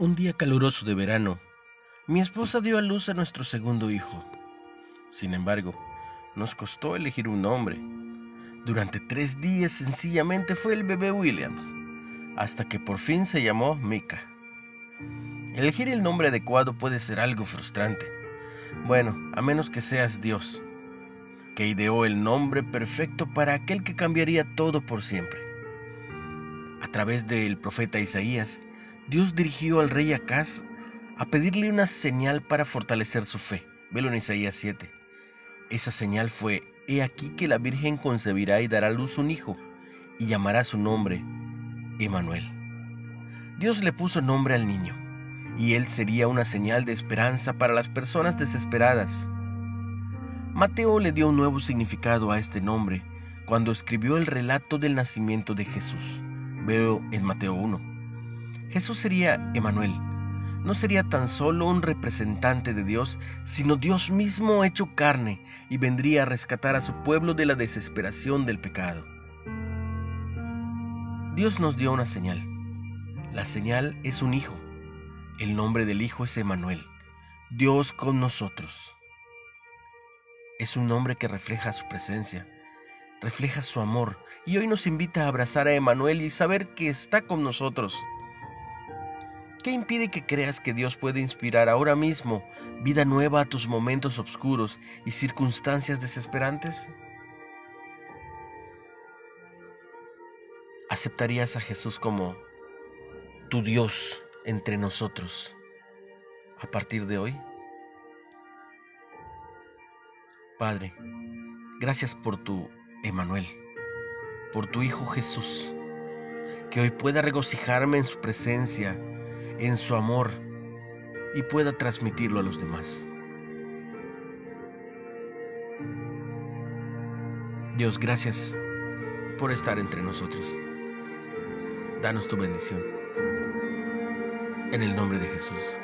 Un día caluroso de verano, mi esposa dio a luz a nuestro segundo hijo. Sin embargo, nos costó elegir un nombre. Durante tres días sencillamente fue el bebé Williams, hasta que por fin se llamó Mika. Elegir el nombre adecuado puede ser algo frustrante. Bueno, a menos que seas Dios, que ideó el nombre perfecto para aquel que cambiaría todo por siempre. A través del profeta Isaías, Dios dirigió al rey Acaz a pedirle una señal para fortalecer su fe. Velo en Isaías 7. Esa señal fue, he aquí que la Virgen concebirá y dará a luz un hijo, y llamará su nombre Emanuel. Dios le puso nombre al niño, y él sería una señal de esperanza para las personas desesperadas. Mateo le dio un nuevo significado a este nombre cuando escribió el relato del nacimiento de Jesús. Veo en Mateo 1. Jesús sería Emanuel. No sería tan solo un representante de Dios, sino Dios mismo hecho carne y vendría a rescatar a su pueblo de la desesperación del pecado. Dios nos dio una señal. La señal es un hijo. El nombre del hijo es Emanuel, Dios con nosotros. Es un nombre que refleja su presencia, refleja su amor y hoy nos invita a abrazar a Emanuel y saber que está con nosotros. ¿Qué impide que creas que Dios puede inspirar ahora mismo vida nueva a tus momentos oscuros y circunstancias desesperantes? ¿Aceptarías a Jesús como tu Dios entre nosotros a partir de hoy? Padre, gracias por tu Emanuel, por tu Hijo Jesús, que hoy pueda regocijarme en su presencia en su amor y pueda transmitirlo a los demás. Dios, gracias por estar entre nosotros. Danos tu bendición. En el nombre de Jesús.